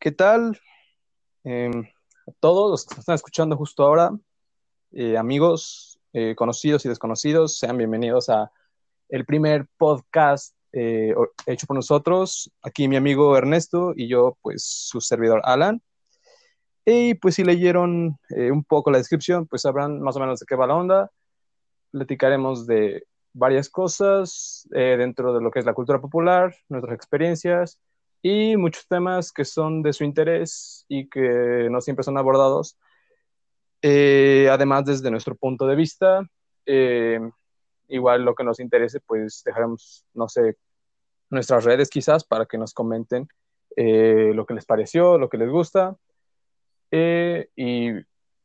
¿Qué tal? Em, a todos los que nos están escuchando justo ahora, eh, amigos, eh, conocidos y desconocidos, sean bienvenidos a el primer podcast eh, hecho por nosotros. Aquí mi amigo Ernesto y yo, pues su servidor Alan. Y pues si leyeron un poco la descripción, pues sabrán más o menos de qué va la onda. Platicaremos de varias cosas dentro de lo que es la cultura popular, nuestras experiencias y muchos temas que son de su interés y que no siempre son abordados. Eh, además, desde nuestro punto de vista, eh, igual lo que nos interese, pues dejaremos, no sé, nuestras redes quizás para que nos comenten eh, lo que les pareció, lo que les gusta y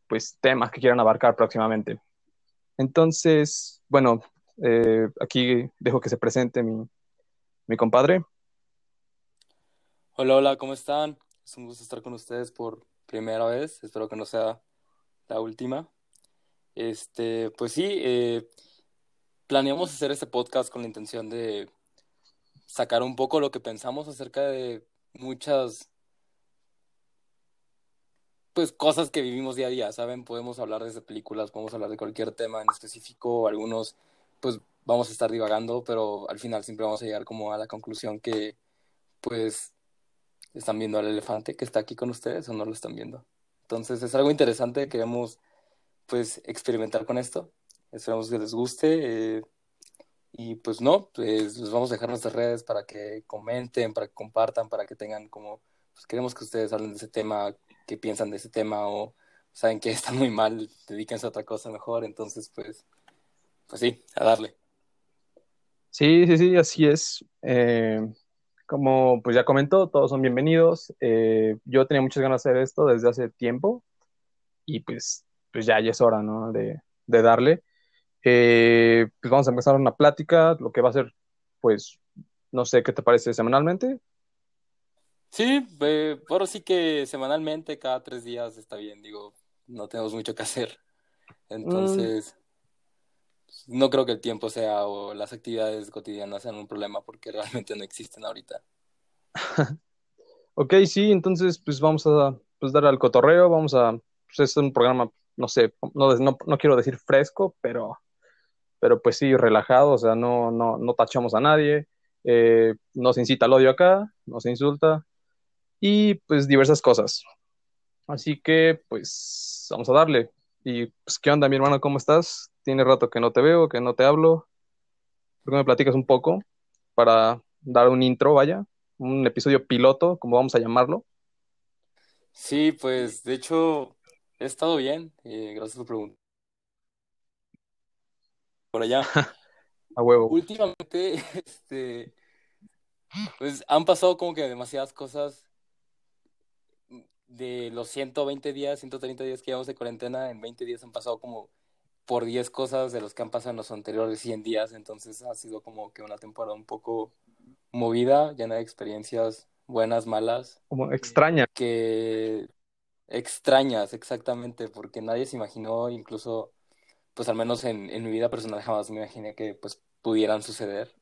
pues temas que quieran abarcar próximamente. Entonces, bueno, aquí dejo que se presente mi, mi compadre. Hola, hola, ¿cómo están? Es un gusto estar con ustedes por primera vez. Espero que no sea la última. Este, pues sí, eh, planeamos hacer este podcast con la intención de sacar un poco lo que pensamos acerca de muchas pues cosas que vivimos día a día, ¿saben? Podemos hablar desde películas, podemos hablar de cualquier tema en específico, algunos pues vamos a estar divagando, pero al final siempre vamos a llegar como a la conclusión que pues están viendo al elefante que está aquí con ustedes o no lo están viendo. Entonces es algo interesante, queremos pues experimentar con esto, esperamos que les guste eh, y pues no, pues les vamos a dejar nuestras redes para que comenten, para que compartan, para que tengan como, pues queremos que ustedes hablen de ese tema, qué piensan de ese tema o saben que están muy mal, dedíquense a otra cosa mejor, entonces pues, pues sí, a darle. Sí, sí, sí, así es. Eh, como pues ya comentó, todos son bienvenidos. Eh, yo tenía muchas ganas de hacer esto desde hace tiempo y pues, pues ya, ya es hora, ¿no? De, de darle. Eh, pues vamos a empezar una plática, lo que va a ser, pues, no sé, ¿qué te parece semanalmente? Sí, eh, bueno, sí que semanalmente, cada tres días está bien, digo, no tenemos mucho que hacer. Mm. Entonces, no creo que el tiempo sea o las actividades cotidianas sean un problema porque realmente no existen ahorita. ok, sí, entonces pues vamos a pues, dar al cotorreo, vamos a, pues es un programa, no sé, no, no, quiero decir fresco, pero, pero pues sí, relajado, o sea, no, no, no tachamos a nadie, eh, no incita al odio acá, no se insulta y pues diversas cosas. Así que pues vamos a darle. Y pues, ¿qué onda, mi hermano? ¿Cómo estás? Tiene rato que no te veo, que no te hablo. ¿Por qué me platicas un poco para dar un intro, vaya? Un episodio piloto, como vamos a llamarlo. Sí, pues de hecho he estado bien. Eh, gracias por preguntar. Por allá. a huevo. Últimamente, este, pues han pasado como que demasiadas cosas de los 120 días, 130 días que llevamos de cuarentena, en 20 días han pasado como por 10 cosas de los que han pasado en los anteriores 100 días, entonces ha sido como que una temporada un poco movida, llena de experiencias buenas, malas. Como extraña. Que extrañas, exactamente, porque nadie se imaginó, incluso, pues al menos en, en mi vida personal jamás me imaginé que pues pudieran suceder.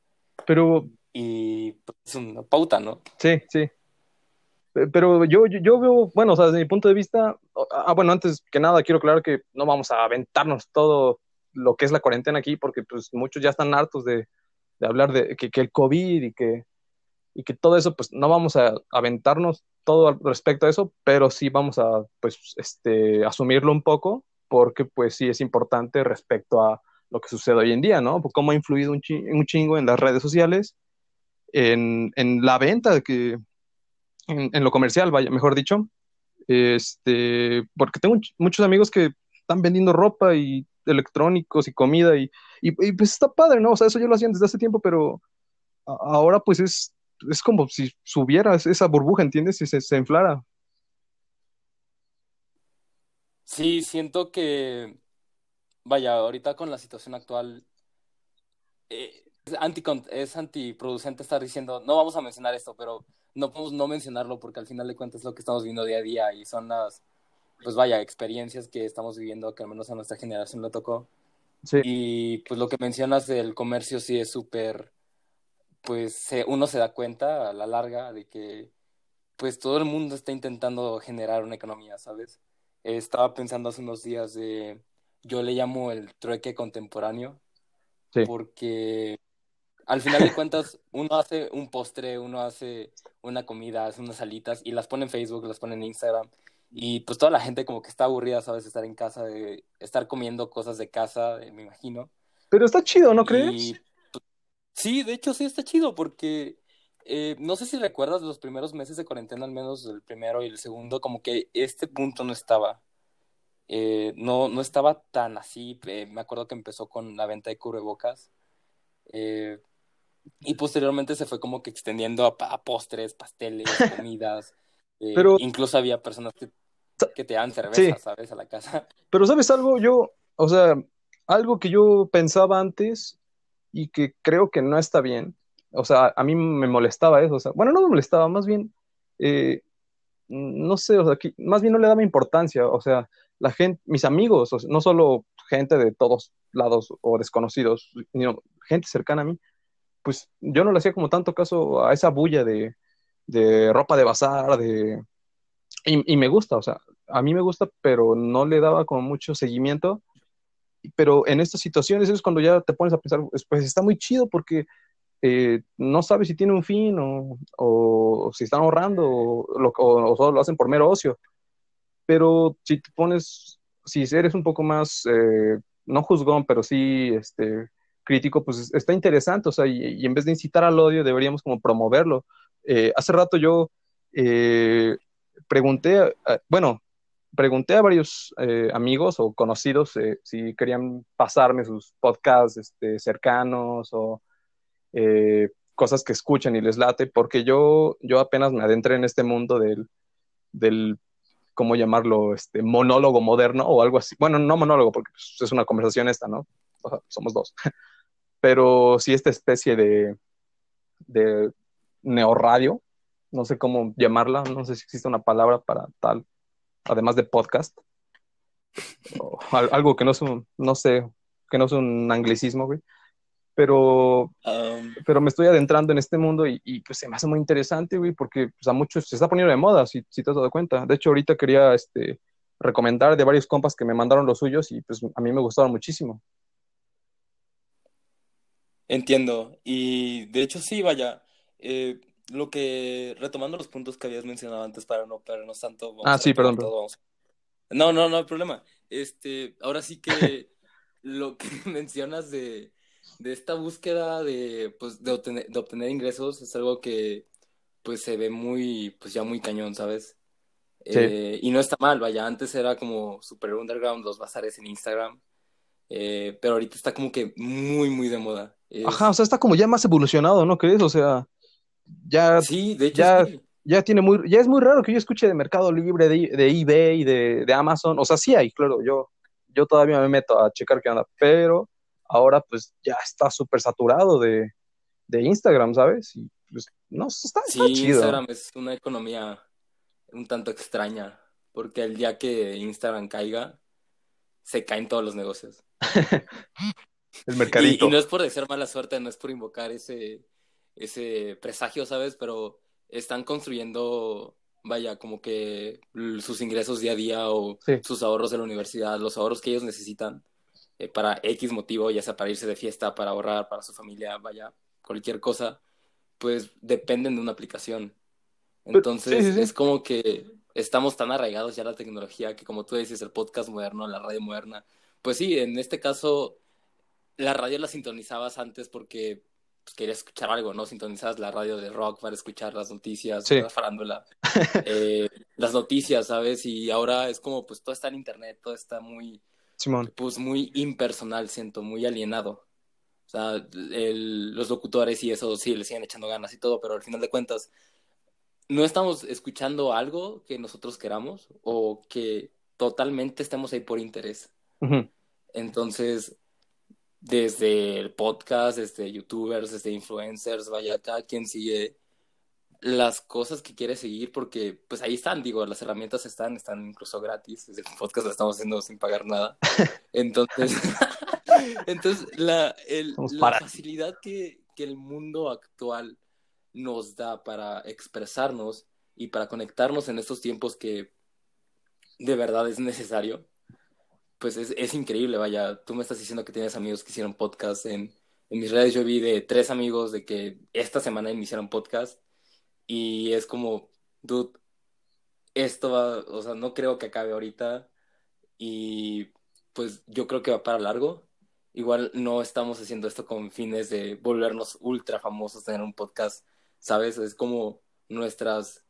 Pero... Y pues, es una pauta, ¿no? Sí, sí. Pero yo, yo, veo, bueno, o sea, desde mi punto de vista, ah, bueno, antes que nada quiero aclarar que no vamos a aventarnos todo lo que es la cuarentena aquí, porque pues muchos ya están hartos de, de hablar de que, que, el COVID y que, y que todo eso, pues no vamos a aventarnos todo respecto a eso, pero sí vamos a, pues, este, asumirlo un poco, porque pues sí es importante respecto a lo que sucede hoy en día, ¿no? Cómo ha influido un, chingo en las redes sociales, en, en la venta que en, lo comercial, vaya, mejor dicho. Este, porque tengo muchos amigos que están vendiendo ropa y electrónicos y comida y, y, pues está padre, ¿no? O sea, eso yo lo hacía desde hace tiempo, pero ahora pues es, es como si subiera esa burbuja, ¿entiendes? Si se, se inflara. Sí, siento que, vaya, ahorita con la situación actual, eh, anti, es antiproducente estar diciendo, no vamos a mencionar esto, pero no podemos no mencionarlo porque al final de cuentas es lo que estamos viviendo día a día y son las, pues vaya, experiencias que estamos viviendo que al menos a nuestra generación le tocó. Sí. Y pues lo que mencionas del comercio sí es súper, pues uno se da cuenta a la larga de que pues todo el mundo está intentando generar una economía, ¿sabes? estaba pensando hace unos días de, yo le llamo el trueque contemporáneo, porque al final de cuentas uno hace un postre, uno hace una comida, hace unas salitas y las pone en Facebook, las pone en Instagram y pues toda la gente como que está aburrida, ¿sabes? Estar en casa, de estar comiendo cosas de casa, me imagino. Pero está chido, ¿no crees? Pues, sí, de hecho sí está chido porque eh, no sé si recuerdas los primeros meses de cuarentena, al menos el primero y el segundo, como que este punto no estaba. Eh, no, no estaba tan así. Eh, me acuerdo que empezó con la venta de cubrebocas. Y posteriormente se fue como que extendiendo a, postres, pasteles, comidas. Pero... Incluso había personas que, que te dan cerveza, ¿sabes? A la casa. Pero ¿sabes algo? Yo, o sea, algo que yo pensaba antes y que creo que no está bien o sea, a mí me molestaba eso, o sea, bueno, no me molestaba, más bien, eh, no sé, o sea, más bien no le daba importancia, o sea, la gente, mis amigos, no solo gente de todos lados o desconocidos, sino gente cercana a mí, pues yo no le hacía como tanto caso a esa bulla de, de ropa de bazar, de... Y, y, me gusta, o sea, a mí me gusta, pero no le daba como mucho seguimiento. Pero en estas situaciones es cuando ya te pones a pensar, pues, pues está muy chido porque eh, no sabe si tiene un fin o, si están ahorrando o, lo, solo lo hacen por mero ocio. Pero si te pones, si eres un poco más, eh, no juzgón, pero sí este, crítico, pues está interesante, o sea, y, en vez de incitar al odio, deberíamos como promoverlo. Eh, hace rato yo pregunté, bueno, pregunté a varios amigos o conocidos si querían pasarme sus podcasts este, cercanos o eh, cosas que escuchan y les late, porque yo, yo apenas me adentré en este mundo del, del ¿cómo llamarlo? Este, monólogo moderno o algo así. Bueno, no monólogo, porque pues, es una conversación esta, ¿no? somos dos. Pero sí esta especie de, de neorradio, no sé cómo llamarla, no sé si existe una palabra para tal, además de podcast. algo que no es un, no sé, que no es un anglicismo, güey pero, pero me estoy adentrando en este mundo y, pues se me hace muy interesante, güey, porque pues, a muchos se está poniendo de moda, si, si te has dado cuenta. De hecho, ahorita quería este, recomendar de varios compas que me mandaron los suyos y pues a mí me gustaron muchísimo. Entiendo, y de hecho sí, vaya, eh, lo que, retomando los puntos que habías mencionado antes para no perdernos tanto. ah, sí, perdón. No, no, no hay problema. Este, ahora sí que lo que mencionas de de esta búsqueda de, pues, de, obtener, de obtener ingresos es algo que pues se ve muy, pues ya muy cañón, ¿sabes? Eh, y no está mal, vaya, antes era como super underground los bazares en Instagram, eh, pero ahorita está como que muy, muy de moda. Ajá, o sea, está como ya más evolucionado, ¿no crees? O sea, ya... Sí, de hecho ya, ya tiene muy, ya es muy raro que yo escuche de Mercado Libre, de, de eBay, de, de Amazon, o sea, sí hay, claro, yo, yo todavía me meto a checar qué onda, pero ahora pues ya está súper saturado de, Instagram, ¿sabes? Y pues no, está, sí, Instagram es una economía un tanto extraña, porque el día que Instagram caiga, se caen todos los negocios. el mercadito. Y, no es por decir mala suerte, no es por invocar ese, ese presagio, ¿sabes? Pero están construyendo, vaya, como que sus ingresos día a día o sus ahorros de la universidad, los ahorros que ellos necesitan eh, para X motivo, ya sea para irse de fiesta, para ahorrar, para su familia, vaya, cualquier cosa, pues dependen de una aplicación. Entonces, es como que estamos tan arraigados ya a la tecnología que, como tú dices, el podcast moderno, la radio moderna, pues sí, en este caso, la radio la sintonizabas antes porque pues, querías escuchar algo, ¿no? Sintonizabas la radio de rock para escuchar las noticias, la farándula, eh, las noticias, ¿sabes? Y ahora es como, pues todo está en internet, todo está muy pues muy impersonal, siento, muy alienado. O sea, los locutores y eso sí le siguen echando ganas y todo, pero al final de cuentas, no estamos escuchando algo que nosotros queramos o que totalmente estemos ahí por interés. Entonces, desde el podcast, desde youtubers, desde influencers, vaya, cada quien sigue las cosas que quiere seguir porque pues ahí están, digo, las herramientas están, están incluso gratis, desde el podcast lo estamos haciendo sin pagar nada. Entonces, entonces la, el, la facilidad que, que el mundo actual nos da para expresarnos y para conectarnos en estos tiempos que de verdad es necesario, pues es, es increíble, vaya, tú me estás diciendo que tienes amigos que hicieron podcast en, mis redes, yo vi de tres amigos de que esta semana iniciaron podcast y es como, dude, esto va, o sea, no creo que acabe ahorita y pues yo creo que va para largo. Igual no estamos haciendo esto con fines de volvernos ultra famosos, tener un podcast, ¿sabes? Es como nuestras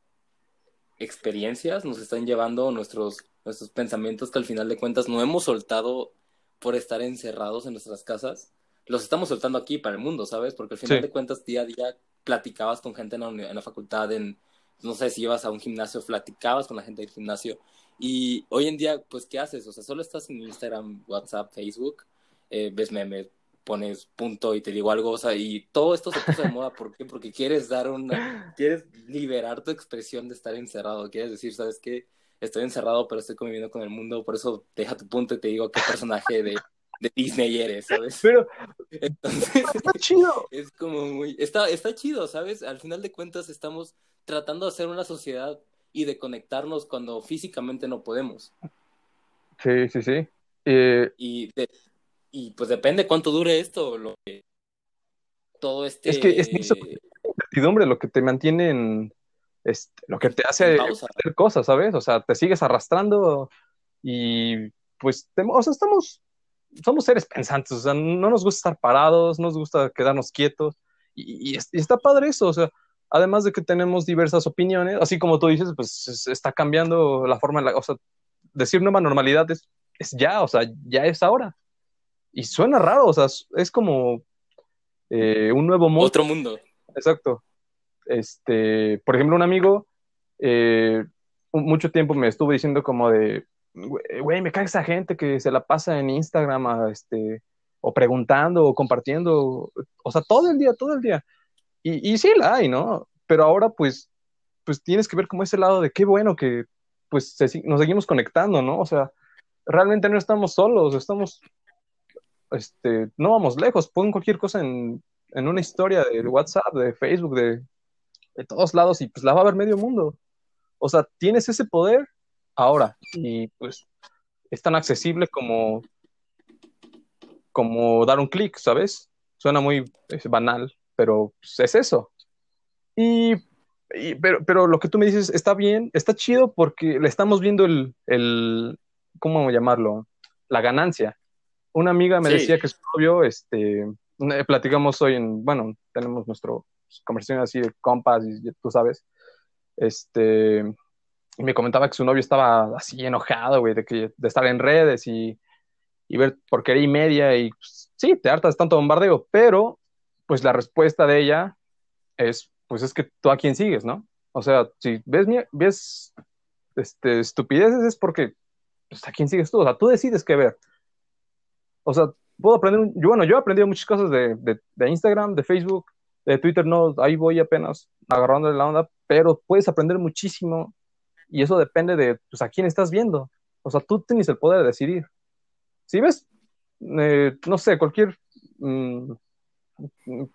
experiencias nos están llevando, nuestros, nuestros pensamientos que al final de cuentas no hemos soltado por estar encerrados en nuestras casas, los estamos soltando aquí para el mundo, ¿sabes? Porque al final de cuentas día a día platicabas con gente en la, en la facultad, en, no sé si ibas a un gimnasio, platicabas con la gente del gimnasio. Y hoy en día, pues, ¿qué haces? O sea, solo estás en Instagram, WhatsApp, Facebook, eh, ves memes, pones punto y te digo algo, o sea, y todo esto se puso de moda, ¿por qué? Porque quieres dar una, quieres liberar tu expresión de estar encerrado, quieres decir, ¿sabes qué? Estoy encerrado, pero estoy conviviendo con el mundo, por eso deja tu punto y te digo qué personaje de, de Disney eres, ¿sabes? Pero Entonces, está chido. Es como muy, está, está chido, ¿sabes? Al final de cuentas estamos tratando de hacer una sociedad y de conectarnos cuando físicamente no podemos. Sí, sí, sí. Eh, y, y pues depende cuánto dure esto, lo que, todo este... Es que es incertidumbre lo que te mantiene en... Este, lo que te hace hacer cosas, ¿sabes? O sea, te sigues arrastrando y pues, o sea, estamos, somos seres pensantes, o sea, no nos gusta estar parados, no nos gusta quedarnos quietos y, y está padre eso, o sea, además de que tenemos diversas opiniones, así como tú dices, pues está cambiando la forma, la, o sea, decir nueva normalidad es, es, ya, o sea, ya es ahora. Y suena raro, o sea, es como eh, un nuevo mundo. Otro mundo. Exacto. Este, por ejemplo, un amigo, eh, mucho tiempo me estuvo diciendo como de, güey, me cae esa gente que se la pasa en Instagram, a, este, o preguntando, o compartiendo, o sea, todo el día, todo el día. Y, y sí la hay, ¿no? Pero ahora pues, pues tienes que ver como ese lado de qué bueno que pues nos seguimos conectando, ¿no? O sea, realmente no estamos solos, estamos, este, no vamos lejos, pon cualquier cosa en, en una historia de WhatsApp, de Facebook, de, de todos lados y pues la va a ver medio mundo. O sea, tienes ese poder ahora y pues es tan accesible como como dar un clic, ¿sabes? Suena muy banal, pero pues, es eso. Y, pero, pero lo que tú me dices está bien, está chido porque le estamos viendo el, el ¿cómo llamarlo? La ganancia. Una amiga me decía que su novio, este, eh, platicamos hoy en, bueno, tenemos nuestro conversación así de compas y tú sabes, este, y me comentaba que su novio estaba así enojado, güey, de, que, de estar en redes y, y ver porquería y media y pues, sí, te hartas tanto bombardeo, pero pues la respuesta de ella es, pues es que tú a quién sigues, ¿no? O sea, si ves, ves este, estupideces es porque, pues, ¿a quién sigues tú? O sea, tú decides qué ver. O sea, puedo aprender, yo, bueno, yo he aprendido muchas cosas de, de, Instagram, de Facebook, de Twitter, no, ahí voy apenas agarrando la onda, pero puedes aprender muchísimo y eso depende de, pues, a quién estás viendo. O sea, tú tienes el poder de decidir. Si ves, eh, no sé, cualquier mm,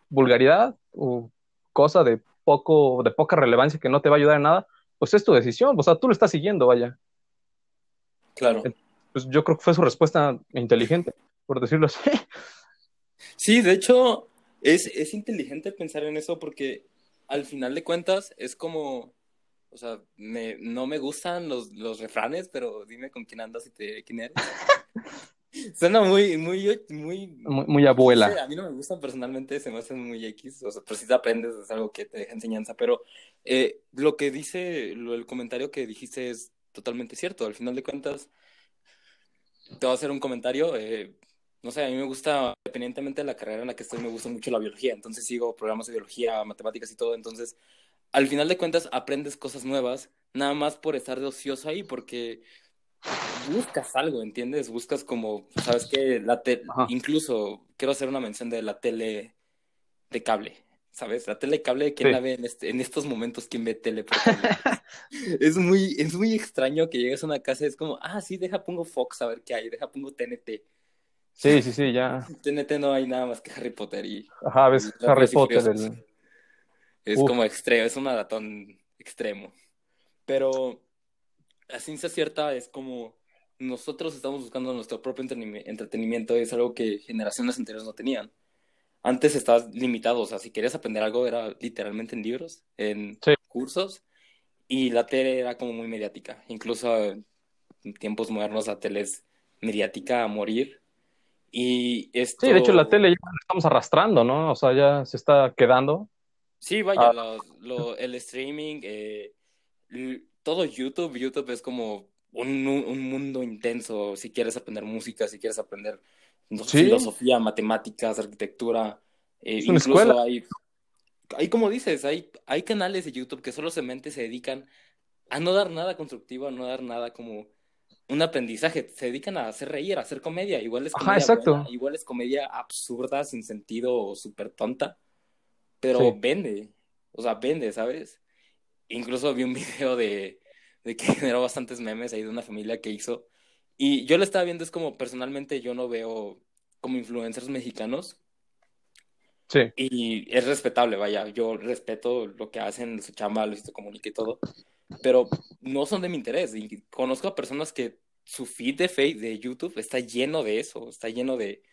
vulgaridad o cosa de poco, de poca relevancia que no te va a ayudar en nada, pues es tu decisión, o sea, tú lo estás siguiendo, vaya. Claro. Pues yo creo que fue su respuesta inteligente, por decirlo así. Sí, de hecho, es, es inteligente pensar en eso porque al final de cuentas es como, o sea, me, no me gustan los, los refranes, pero dime con quién andas y te quién eres. Suena muy, muy, muy, muy, abuela. a mí no me gustan personalmente, se me hacen muy X, o sea, pero si te aprendes es algo que te deja enseñanza, pero eh, lo que dice, lo, el comentario que dijiste es totalmente cierto, al final de cuentas, te voy a hacer un comentario, eh, no sé, a mí me gusta, independientemente de la carrera en la que estoy, me gusta mucho la biología, entonces sigo programas de biología, matemáticas y todo, entonces, al final de cuentas, aprendes cosas nuevas, nada más por estar de ocioso ahí, porque buscas algo, ¿entiendes? Buscas como, ¿sabes qué? La incluso quiero hacer una mención de la tele de cable, ¿sabes? La tele de cable, ¿quién la ve en, este, en estos momentos? ¿Quién ve tele por es, muy, es muy extraño que llegues a una casa y es como, ah, sí, deja pongo Fox a ver qué hay, deja pongo TNT. Sí, sí, sí, ya. TNT no hay nada más que Harry Potter y... Ajá, ves y Harry Potter. El- Es Uf. como extremo, es un maratón extremo. Pero la ciencia cierta es como nosotros estamos buscando nuestro propio entretenimi- entretenimiento, es algo que generaciones anteriores no tenían. Antes estabas limitado, o sea, si querías aprender algo era literalmente en libros, en Sí. cursos, y la tele era como muy mediática. Incluso en tiempos modernos la tele es mediática a morir. Y esto... Sí, de hecho la tele ya la estamos arrastrando, ¿no? O sea, ya se está quedando. Sí, vaya, Ah. lo- lo- el streaming, eh, todo YouTube, YouTube es como un, un mundo intenso. Si quieres aprender música, si quieres aprender Sí. filosofía, matemáticas, arquitectura, eh, Es una incluso escuela. hay, hay, como dices, hay, hay canales de YouTube que solamente se dedican a no dar nada constructivo, a no dar nada como un aprendizaje. Se dedican a hacer reír, a hacer comedia. Igual es Ajá, comedia exacto. buena, igual es comedia absurda, sin sentido o súper tonta, pero Sí. vende. O sea, vende, ¿sabes? Incluso vi un video de, de que generó bastantes memes ahí de una familia que hizo. Y yo lo estaba viendo, es como personalmente yo no veo como influencers mexicanos Sí. y es respetable, vaya, yo respeto lo que hacen, su chamba, Luisito Comunica y todo, pero no son de mi interés. Y conozco a personas que su feed de Face, de YouTube, está lleno de eso, está lleno de,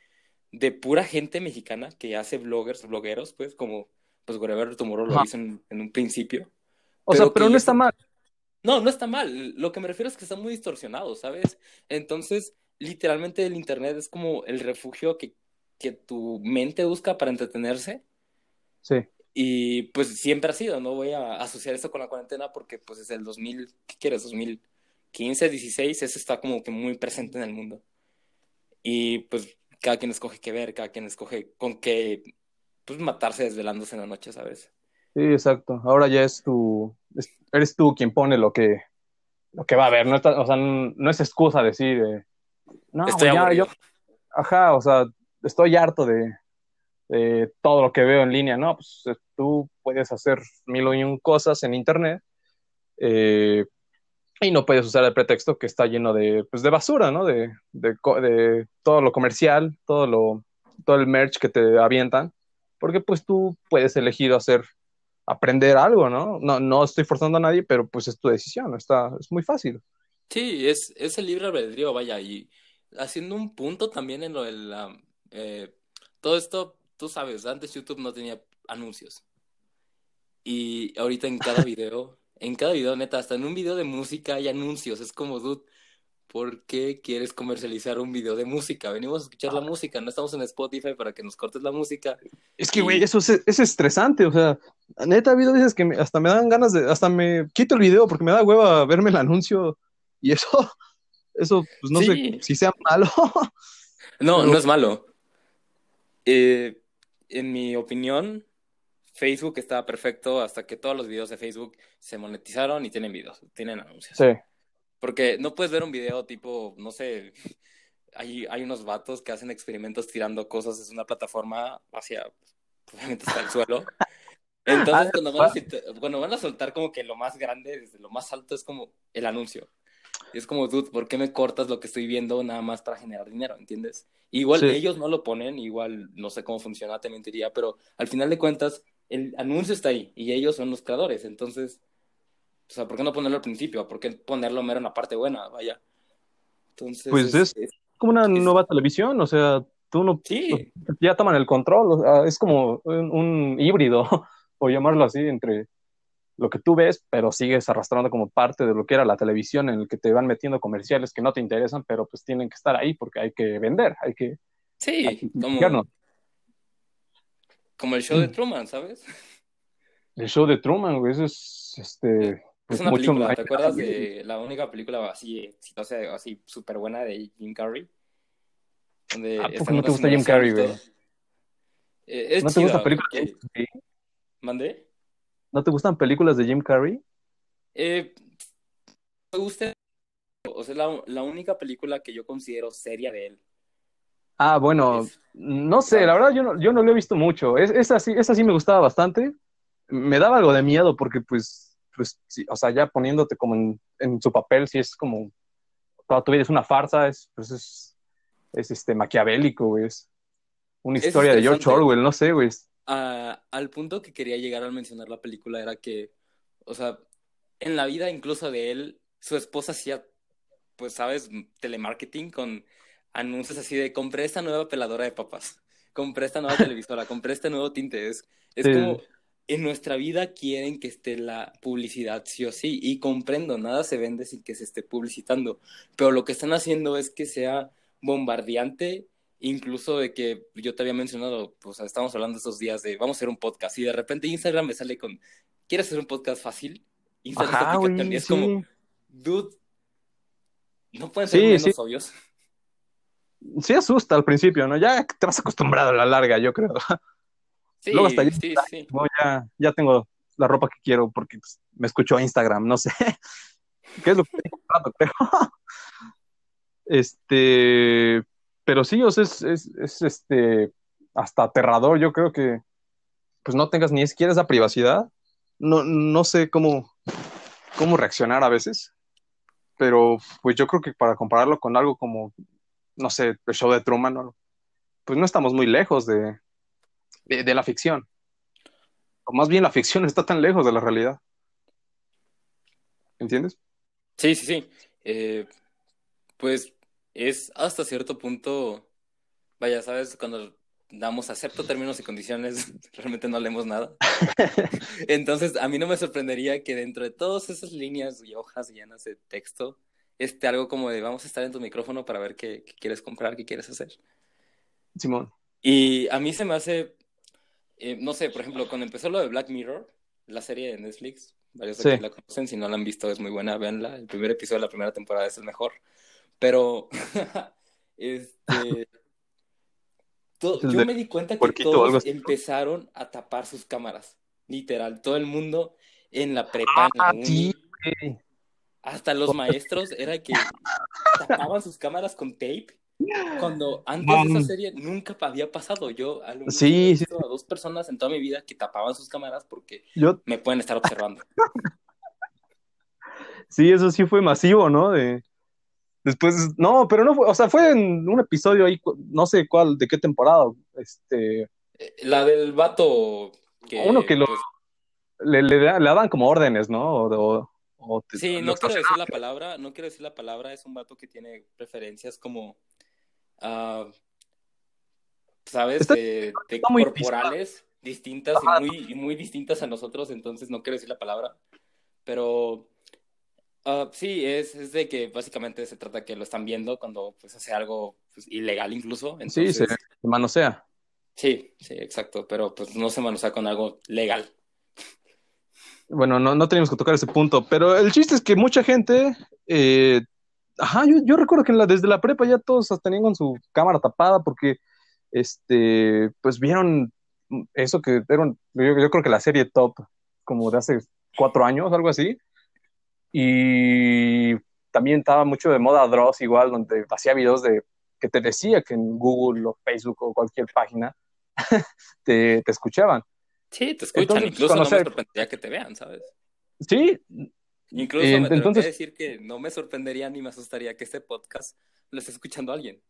de pura gente mexicana que hace bloggers, blogueros, pues, como pues Wherever Tomorrow lo hizo en, en un principio. O sea, Pero que no está mal. No, no está mal. Lo que me refiero es que está muy distorsionado, ¿sabes? Entonces, literalmente el Internet es como el refugio que, que tu mente busca para entretenerse. Sí. Y pues siempre ha sido, no voy a asociar esto con la cuarentena porque pues es el 2000, ¿qué quieres? 2015, 16, eso está como que muy presente en el mundo. Y pues cada quien escoge qué ver, cada quien escoge con qué pues matarse desvelándose en la noche, ¿sabes? Sí, exacto. Ahora ya es tu, es- eres tú quien pone lo que, lo que va a haber. No está- o sea, n- no es excusa decir, eh, no, Estoy ya, yo, ajá, o sea, estoy harto de, de todo lo que veo en línea. No, pues eh, tú puedes hacer mil y un cosas en internet eh, y no puedes usar el pretexto que está lleno de, pues, de basura, ¿no? De, de, de todo lo comercial, todo lo, todo el merch que te avientan, porque pues tú puedes elegir hacer aprender algo, ¿no? No, no estoy forzando a nadie, pero pues es tu decisión, está, es muy fácil. Sí, es, es el libre albedrío, vaya, y haciendo un punto también en lo de la... eh, todo esto, tú sabes, antes YouTube no tenía anuncios. Y ahorita en cada video, en cada video, neta, hasta en un video de música hay anuncios. Es como, dude, ¿por qué quieres comercializar un video de música? Venimos a escuchar la música, no estamos en Spotify para que nos cortes la música. Es que, güey, eso es, es estresante, o sea, neta, ha habido veces que me- hasta me dan ganas de, hasta me quito el video porque me da hueva verme el anuncio y eso, eso, pues no Sí. sé si sea malo. No, Pero- no es malo. Eh, en mi opinión, Facebook estaba perfecto hasta que todos los videos de Facebook se monetizaron y tienen videos, tienen anuncios. Sí, Porque no puedes ver un video tipo, no sé, hay, hay unos vatos que hacen experimentos tirando cosas desde una plataforma hacia, obviamente hasta el suelo. Entonces, Ah, cuando van, a soltar, cuando van a soltar como que lo más grande, desde lo más alto, es como el anuncio. Y es como, dude, ¿por qué me cortas lo que estoy viendo nada más para generar dinero? ¿Entiendes? Igual Sí. ellos no lo ponen, igual no sé cómo funciona, te mentiría, pero al final de cuentas, el anuncio está ahí y ellos son los creadores. Entonces, o sea, ¿por qué no ponerlo al principio? ¿Por qué ponerlo mero en la parte buena? Vaya. Entonces, Pues es- como una nueva televisión, o sea, tú no, Sí, ya toman el control, o sea, es como un, un híbrido, o llamarlo así, entre lo que tú ves, pero sigues arrastrando como parte de lo que era la televisión en el que te van metiendo comerciales que no te interesan, pero pues tienen que estar ahí porque hay que vender, hay que... sí, hay que como, el show de Truman, ¿sabes? El show de Truman, güey, eso es, este... Es pues, una mucho película, ¿te acuerdas de la única película así exitosa, así súper buena de Jim Carrey? Donde ¿A poco en no una te gusta Jim Carrey, güey? Eh, es ¿No te Jim Carrey? ¿Mandé? ¿No te gustan películas de Jim Carrey? Eh, me gusta, o sea, la, la única película que yo considero seria de él. Ah, bueno, Es- no sé, la verdad yo no, yo no lo he visto mucho. Es, esa, sí, esa sí me gustaba bastante. Me daba algo de miedo porque, pues, pues sí, o sea, ya poniéndote como en, en su papel, sí es como toda tu vida es una farsa, es, pues es, es este maquiavélico, güey. Es una historia de George Orwell, no sé, güey. Al punto que quería llegar al mencionar la película era que, o sea, en la vida incluso de él, su esposa hacía, pues, ¿sabes? Telemarketing con anuncios así de compré esta nueva peladora de papas, compré esta nueva televisora, compré este nuevo tinte. Es, es como en nuestra vida quieren que esté la publicidad sí o sí, y comprendo, nada se vende sin que se esté publicitando, pero lo que están haciendo es que sea bombardeante, incluso de que yo te había mencionado, pues estamos hablando estos días de vamos a hacer un podcast, y de repente Instagram me sale con, ¿quieres hacer un podcast fácil? Instagram es como, dude, no pueden ser menos obvios. Sí asusta al principio, ¿no? Ya te vas acostumbrado a la larga, yo creo. Sí, Luego hasta sí, sí. ya, ya tengo la ropa que quiero porque pues, me escucho a Instagram, no sé. ¿Qué es lo que estoy comprando, creo? Este, pero sí, o sea, es, es, este, hasta aterrador. Yo creo que, pues no tengas ni siquiera esa privacidad. No, no sé cómo, cómo reaccionar a veces, pero pues yo creo que para compararlo con algo como, no sé, el show de Truman, pues no estamos muy lejos de, de, la ficción. O más bien la ficción está tan lejos de la realidad. ¿Entiendes? Sí, sí, sí. Eh, pues es hasta cierto punto, vaya, sabes, cuando damos acepto términos y condiciones, realmente no leemos nada. Entonces, a mí no me sorprendería que dentro de todas esas líneas y hojas llenas de texto, esté algo como de vamos a estar en tu micrófono para ver qué, qué quieres comprar, qué quieres hacer. Simón. Y a mí se me hace eh, no sé, por ejemplo, cuando empezó lo de Black Mirror, la serie de Netflix, varios de la conocen, si no la han visto es muy buena, véanla. El primer episodio de la primera temporada es el mejor. Pero, este... yo me di cuenta que todos empezaron a tapar sus cámaras, literal, todo el mundo en la prepa, ah, hasta los maestros era que tapaban sus cámaras con tape cuando antes de esa serie nunca había pasado. Yo a sí, sí. a dos personas en toda mi vida que tapaban sus cámaras porque me pueden estar observando. sí, eso sí fue masivo, ¿no? De... Después, no, pero no fue, o sea, fue en un episodio ahí, no sé cuál, de qué temporada, este... Eh, la del vato que... Uno que lo... Pues le, le, daban como órdenes, ¿no? O, sí, no quiero decir la palabra, no quiero decir la palabra, es un vato que tiene preferencias como uh, ¿sabes? de, corporales distintas y muy, muy distintas a nosotros, entonces no quiero decir la palabra, pero uh, sí, es, es, de que básicamente se trata que lo están viendo cuando pues hace algo pues, ilegal incluso. Entonces... Sí, se manosea. Sí, sí, exacto, pero pues no se manosea con algo legal. Bueno, no, no tenemos que tocar ese punto, pero el chiste es que mucha gente eh, Ajá, yo, yo recuerdo que la, desde la prepa ya todos tenían con su cámara tapada porque, este, pues vieron eso que yo, yo, creo que la serie Top, como de hace cuatro años, algo así. Y también estaba mucho de moda Dross igual, donde hacía videos de que te decía que en Google o Facebook o cualquier página te, te escuchaban. Sí, te escuchan, incluso no me sorprendería que te vean, ¿sabes? Sí, Incluso me entonces... decir que no me sorprendería ni me asustaría que este podcast lo esté escuchando alguien.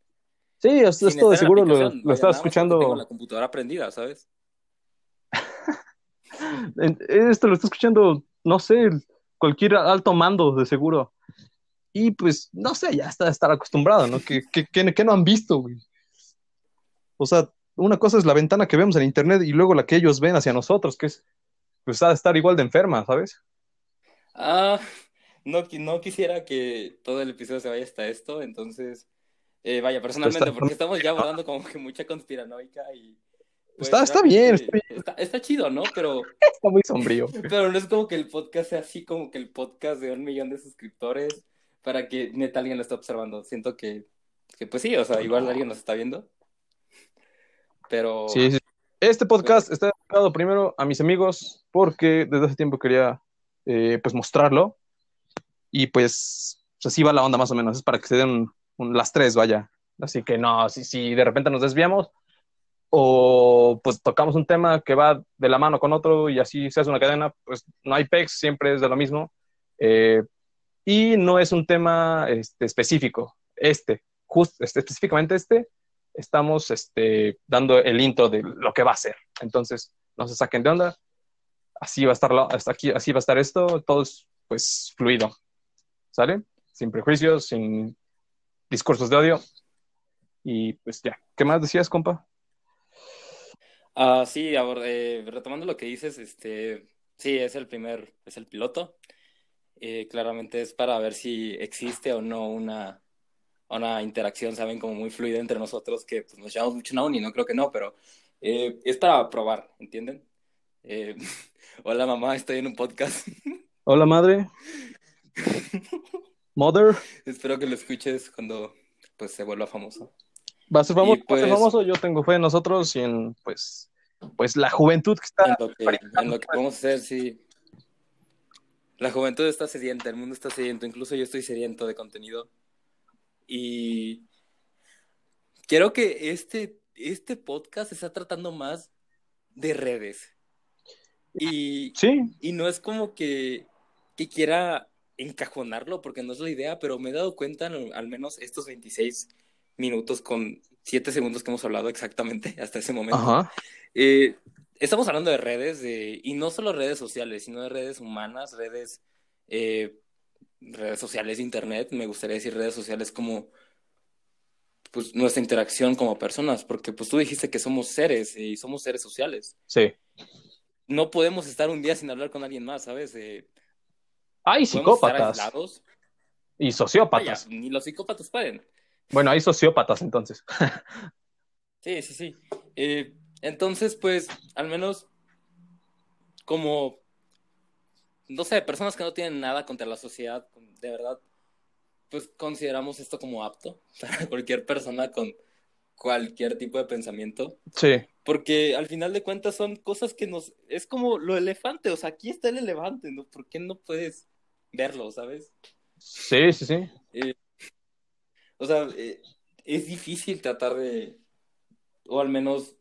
Sí, esto de seguro lo, lo está escuchando. Tengo la computadora prendida, ¿sabes? esto lo está escuchando, no sé, cualquier alto mando, de seguro. Y pues, no sé, ya está estar acostumbrado, ¿no? ¿Qué, qué, no han visto, güey? O sea, una cosa es la ventana que vemos en internet y luego la que ellos ven hacia nosotros, que es, pues, ha de estar igual de enferma, ¿sabes? Ah, no, no quisiera que todo el episodio se vaya hasta esto, entonces, eh, vaya, personalmente, porque estamos ya hablando como que mucha conspiranoica y... Pues, está, está bien, está, chido, ¿no? Pero... Está muy sombrío. Pero no es como que el podcast sea así como que el podcast de un millón de suscriptores para que neta alguien lo esté observando. Siento que, que pues sí, o sea, igual alguien nos está viendo. Pero... Sí, sí. Este podcast está dedicado primero a mis amigos porque desde hace tiempo quería eh, pues mostrarlo. Y pues, así va la onda más o menos, es para que se den las tres, vaya. Así que no, si, si de repente nos desviamos o pues tocamos un tema que va de la mano con otro y así se hace una cadena, pues no hay pex, siempre es de lo mismo. Eh, y no es un tema este, específico, este, justo, este, específicamente este, estamos este, dando el intro de lo que va a ser. Entonces, no se saquen de onda. Así va a estar, hasta aquí, así va a estar esto, todo es pues fluido. ¿Sale? Sin prejuicios, sin discursos de odio. Y pues ya, ¿qué más decías, compa? Ah, sí, eh, retomando lo que dices, este, sí, es el primer, es el piloto. Eh, claramente es para ver si existe o no una, una interacción, saben, como muy fluida entre nosotros, que pues, nos llevamos mucho aún y no creo que no, pero eh, es para probar, ¿entienden? hola mamá, estoy en un podcast. Hola madre. Mother. Espero que lo escuches cuando pues se vuelva famoso. Va a ser famoso, pues, famoso, yo tengo fe en nosotros y en pues, pues la juventud que está. En lo que, en lo que podemos hacer, sí. La juventud está sedienta, el mundo está sediento, incluso yo estoy sediento de contenido. Y quiero que este, este podcast se está tratando más de redes. Y, sí. y no es como que, que quiera encajonarlo, porque no es la idea, pero me he dado cuenta, al menos estos 26 minutos con 7 segundos que hemos hablado exactamente hasta ese momento. Eh, estamos hablando de redes, de, y no solo redes sociales, sino de redes humanas, redes, eh, redes sociales de Internet. Me gustaría decir redes sociales como pues, nuestra interacción como personas, porque pues tú dijiste que somos seres y somos seres sociales. Sí. No podemos estar un día sin hablar con alguien más, ¿sabes? Eh, hay psicópatas. Y sociópatas. ni los psicópatas pueden. Bueno, hay sociópatas entonces. sí, sí, sí. Eh, entonces, pues, al menos como, no sé, personas que no tienen nada contra la sociedad, de verdad, pues consideramos esto como apto para cualquier persona con cualquier tipo de pensamiento. Sí. Porque al final de cuentas son cosas que nos... Es como lo elefante, o sea, aquí está el elefante, ¿no? ¿Por qué no puedes verlo, ¿sabes? Sí, sí, sí. Eh, o sea, eh, es difícil tratar de, o al menos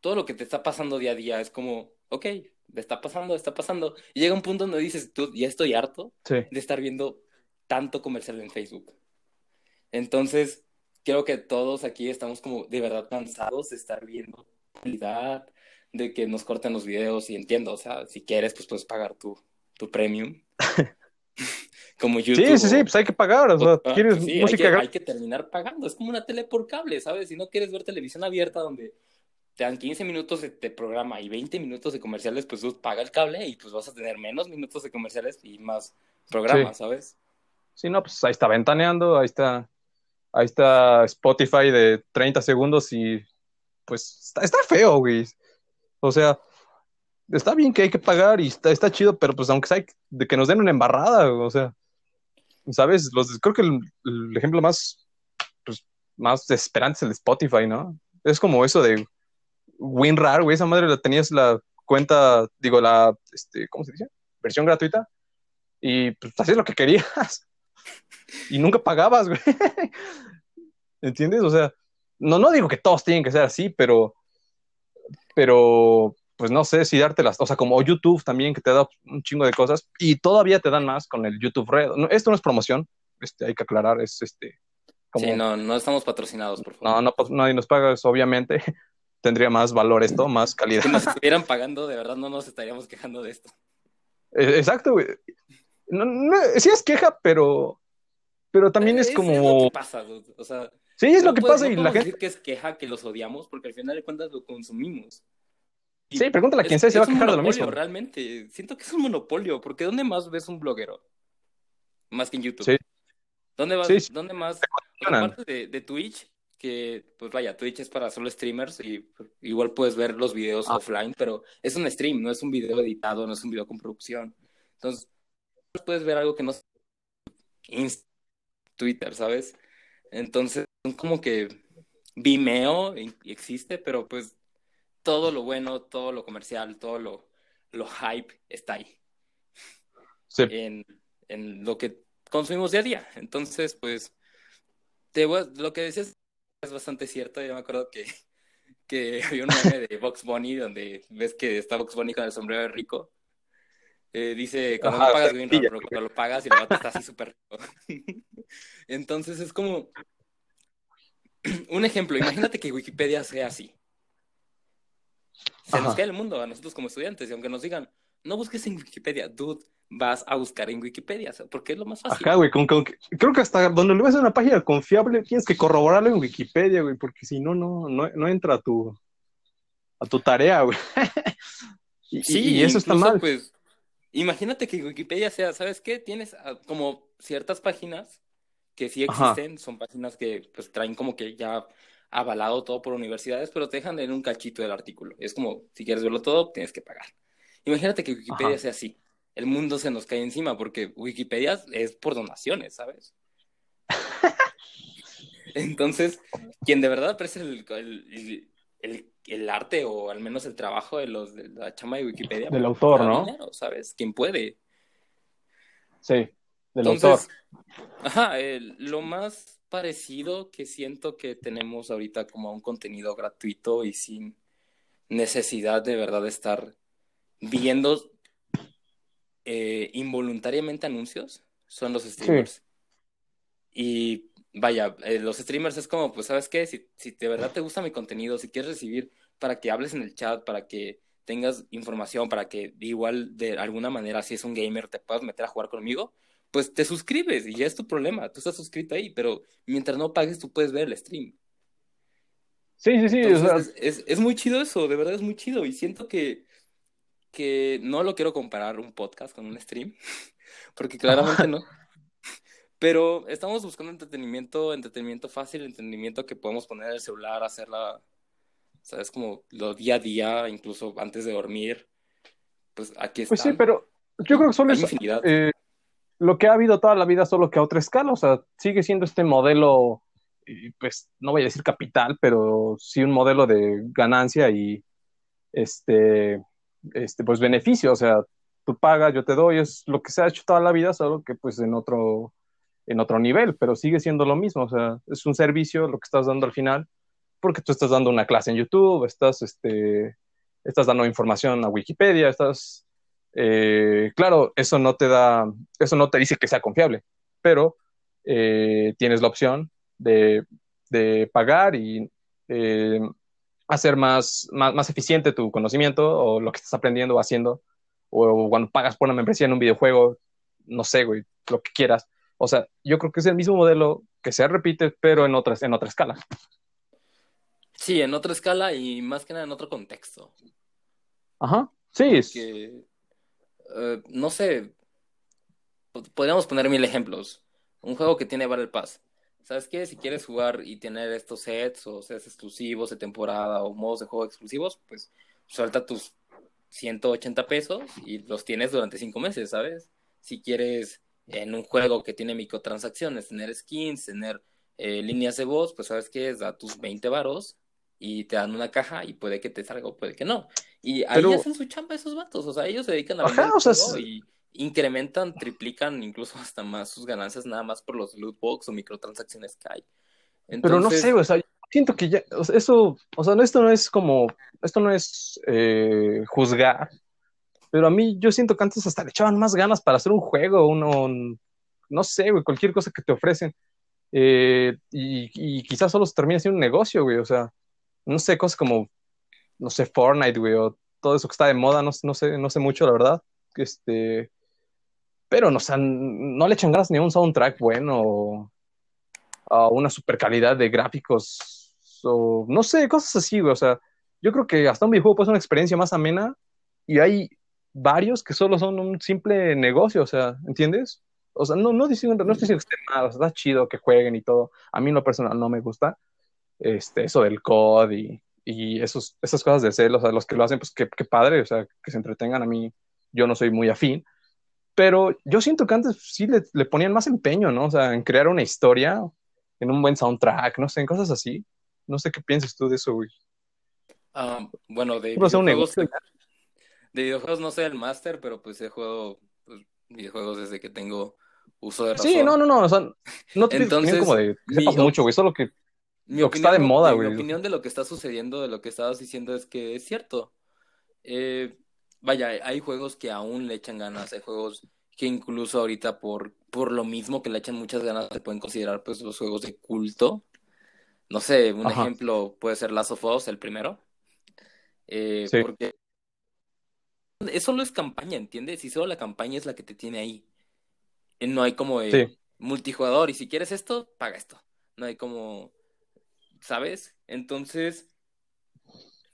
todo lo que te está pasando día a día es como, ok, está pasando, está pasando. Y llega un punto donde dices, tú, ya estoy harto de estar viendo tanto comercial en Facebook. Entonces, creo que todos aquí estamos como de verdad cansados de estar viendo calidad, de que nos corten los videos y entiendo, o sea, si quieres, pues puedes pagar tu, tu premium. como YouTube. Sí, sí, sí, pues hay que pagar. O sea, ah, ¿quieres música hay que, hay que, terminar pagando. Es como una tele por cable, ¿sabes? Si no quieres ver televisión abierta donde te dan 15 minutos de, programa y 20 minutos de comerciales, pues tú paga el cable y pues vas a tener menos minutos de comerciales y más programas, ¿sabes? Sí, no, pues ahí está ventaneando, ahí está, ahí está Spotify de 30 segundos y pues está, está feo, güey. O sea, está bien que hay que pagar y está, está chido, pero pues aunque sea de que nos den una embarrada, o sea, ¿sabes? Los, creo que el, ejemplo más, pues, más desesperante es el de Spotify, ¿no? Es como eso de WinRAR, güey, esa madre la tenías la cuenta, digo, la, este, ¿cómo se dice? Versión gratuita. Y pues hacías lo que querías. y nunca pagabas, güey. ¿Entiendes? O sea, no, no digo que todos tienen que ser así, pero, pero pues no sé si darte las, o sea, como YouTube también que te da un chingo de cosas y todavía te dan más con el YouTube Red. esto no es promoción, este, hay que aclarar, es este. Como... Sí, no, no estamos patrocinados, por favor. No, no, pues, nadie nos paga eso, obviamente. Tendría más valor esto, más calidad. Si nos estuvieran pagando, de verdad no nos estaríamos quejando de esto. E, exacto, güey. No, sí es queja, pero, pero también es, como. Es lo que pasa, o sea. Sí, es lo que pasa y la gente. decir que es queja que los odiamos porque al final de cuentas lo consumimos sí, pregúntale a quien sea, se va a quejar de lo mismo. Realmente, siento que es un monopolio, porque ¿dónde más ves un bloguero? Más que en YouTube. Sí. ¿Dónde, vas, ¿dónde más? Aparte de, de, Twitch, que pues vaya, Twitch es para solo streamers y igual puedes ver los videos ah. offline, pero es un stream, no es un video editado, no es un video con producción. Entonces, puedes ver algo que no es Twitter, ¿sabes? Entonces, como que Vimeo existe, pero pues todo lo bueno, todo lo comercial, todo lo, lo hype está ahí. Sí. En, en, lo que consumimos día a día. Entonces, pues, te lo que decías es bastante cierto. Yo me acuerdo que, que había un meme de Box Bunny donde ves que está Box Bunny con el sombrero de rico. Eh, dice, cuando no pagas bien, pero cuando lo pagas y lo vato está así súper rico. Entonces es como, un ejemplo, imagínate que Wikipedia sea así. Se nos cae el mundo a nosotros como estudiantes y aunque nos digan, no busques en Wikipedia, dude, vas a buscar en Wikipedia, porque es lo más fácil. Ajá, güey, creo que hasta donde lo ves en una página confiable tienes que corroborarlo en Wikipedia, güey, porque si no, no, no, entra a tu, a tu tarea, güey. y, sí, y eso está mal. Pues, imagínate que Wikipedia sea, ¿sabes qué? Tienes ah, como ciertas páginas que sí existen, son páginas que pues traen como que ya avalado todo por universidades, pero te dejan en un cachito del artículo. Es como, si quieres verlo todo, tienes que pagar. Imagínate que Wikipedia sea así el mundo se nos cae encima, porque Wikipedia es por donaciones, ¿sabes? Entonces, quien de verdad aprecia el, el, arte o al menos el trabajo de los de la chama de Wikipedia. Del autor, ¿no? ¿Sabes? Quien puede. Sí, del autor. Ajá, lo más parecido que siento que tenemos ahorita como un contenido gratuito y sin necesidad de verdad de estar viendo eh, involuntariamente anuncios son los streamers. Y vaya, eh, los streamers es como, pues, ¿sabes qué? Si, si de verdad te gusta mi contenido, si quieres recibir para que hables en el chat, para que tengas información, para que igual de alguna manera, si es un gamer, te puedas meter a jugar conmigo, pues te suscribes y ya es tu problema. Tú estás suscrito ahí, pero mientras no pagues, tú puedes ver el stream. Sí, sí, sí. es, es, muy chido eso, de verdad es muy chido. Y siento que que no lo quiero comparar un podcast con un stream, porque claramente no. Pero estamos buscando entretenimiento, entretenimiento fácil, entretenimiento que podemos poner en el celular, hacerla, ¿sabes? Como lo día a día, incluso antes de dormir. Pues aquí está. Pues sí, pero yo creo que solo es eh, lo que ha habido toda la vida, solo que a otra escala. O sea, sigue siendo este modelo, pues no voy a decir capital, pero sí un modelo de ganancia y este este, pues beneficio, o sea, tú pagas, yo te doy, es lo que se ha hecho toda la vida, solo que pues en otro, en otro nivel, pero sigue siendo lo mismo, o sea, es un servicio lo que estás dando al final, porque tú estás dando una clase en YouTube, estás, este, estás dando información a Wikipedia, estás, eh, claro, eso no te da, eso no te dice que sea confiable, pero eh, tienes la opción de, de pagar y eh, hacer más, más, más, eficiente tu conocimiento o lo que estás aprendiendo o haciendo, o cuando pagas por una membresía en un videojuego, no sé, güey, lo que quieras. O sea, yo creo que es el mismo modelo que se repite, pero en, otras, en otra escala. Sí, en otra escala y más que nada en otro contexto. Ajá, sí. Porque, eh, no sé, podríamos poner mil ejemplos. Un juego que tiene Battle Pass ¿sabes qué? Si quieres jugar y tener estos sets o sets exclusivos de temporada o modos de juego exclusivos, pues suelta tus 180 pesos y los tienes durante cinco meses, ¿sabes? Si quieres en un juego que tiene microtransacciones, tener skins, tener eh, líneas de voz, pues sabes qué? da tus 20 varos y te dan una caja y puede que te salga o puede que no. Y ahí hacen su chamba esos vatos, o sea, ellos se dedican a vender y incrementan, triplican incluso hasta más sus ganancias nada más por los loot box o microtransacciones que hay. Pero no sé, o sea, siento que ya, eso, o sea, esto no es como, esto no es eh, juzgar, pero a mí yo siento que antes hasta le echaban más ganas para hacer un juego, uno, no sé, güey, cualquier cosa que te ofrecen. Eh, y, quizás solo se termine siendo un negocio, güey, o sea, no sé, cosas como, no sé, Fortnite, güey, o todo eso que está de moda, no, no sé, no sé mucho, la verdad. Este, pero no, no le echan ganas ni a un soundtrack bueno a una super calidad de gráficos o no sé, cosas así, O sea, yo creo que hasta un videojuego puede ser una experiencia más amena y hay varios que solo son un simple negocio, o sea, ¿entiendes? O sea, no, no, diciendo, no estoy diciendo que esté mal, o sea, está chido que jueguen y todo. A mí en lo personal no me gusta este, eso del COD y, y esos, esas cosas de celos, o sea, los que lo hacen, pues qué, qué padre, o sea, que se entretengan a mí, yo no soy muy afín, pero yo siento que antes sí le, ponían más empeño, ¿no? O sea, en crear una historia, en un buen soundtrack, no sé, en cosas así. No sé qué piensas tú de eso, güey. Ah, bueno, de videojuegos, de videojuegos no sé el máster, pero pues he jugado pues, videojuegos desde que tengo uso de razón. Sí, no, no, no, o sea, no te Entonces, como de que sepas mucho, güey, solo que lo que está de moda, güey. Mi opinión de lo que está sucediendo, de lo que estabas diciendo es que es cierto. Eh, vaya, hay juegos que aún le echan ganas, hay juegos que incluso ahorita por, por lo mismo que le echan muchas ganas se pueden considerar pues los juegos de culto. No sé, un Ajá. ejemplo puede ser Last of Us, el primero. Eh, Sí, porque eso solo es campaña, ¿entiendes? Y solo la campaña es la que te tiene ahí. Eh, No hay como eh, sí, multijugador y si quieres esto, paga esto. No hay como, ¿sabes? Entonces,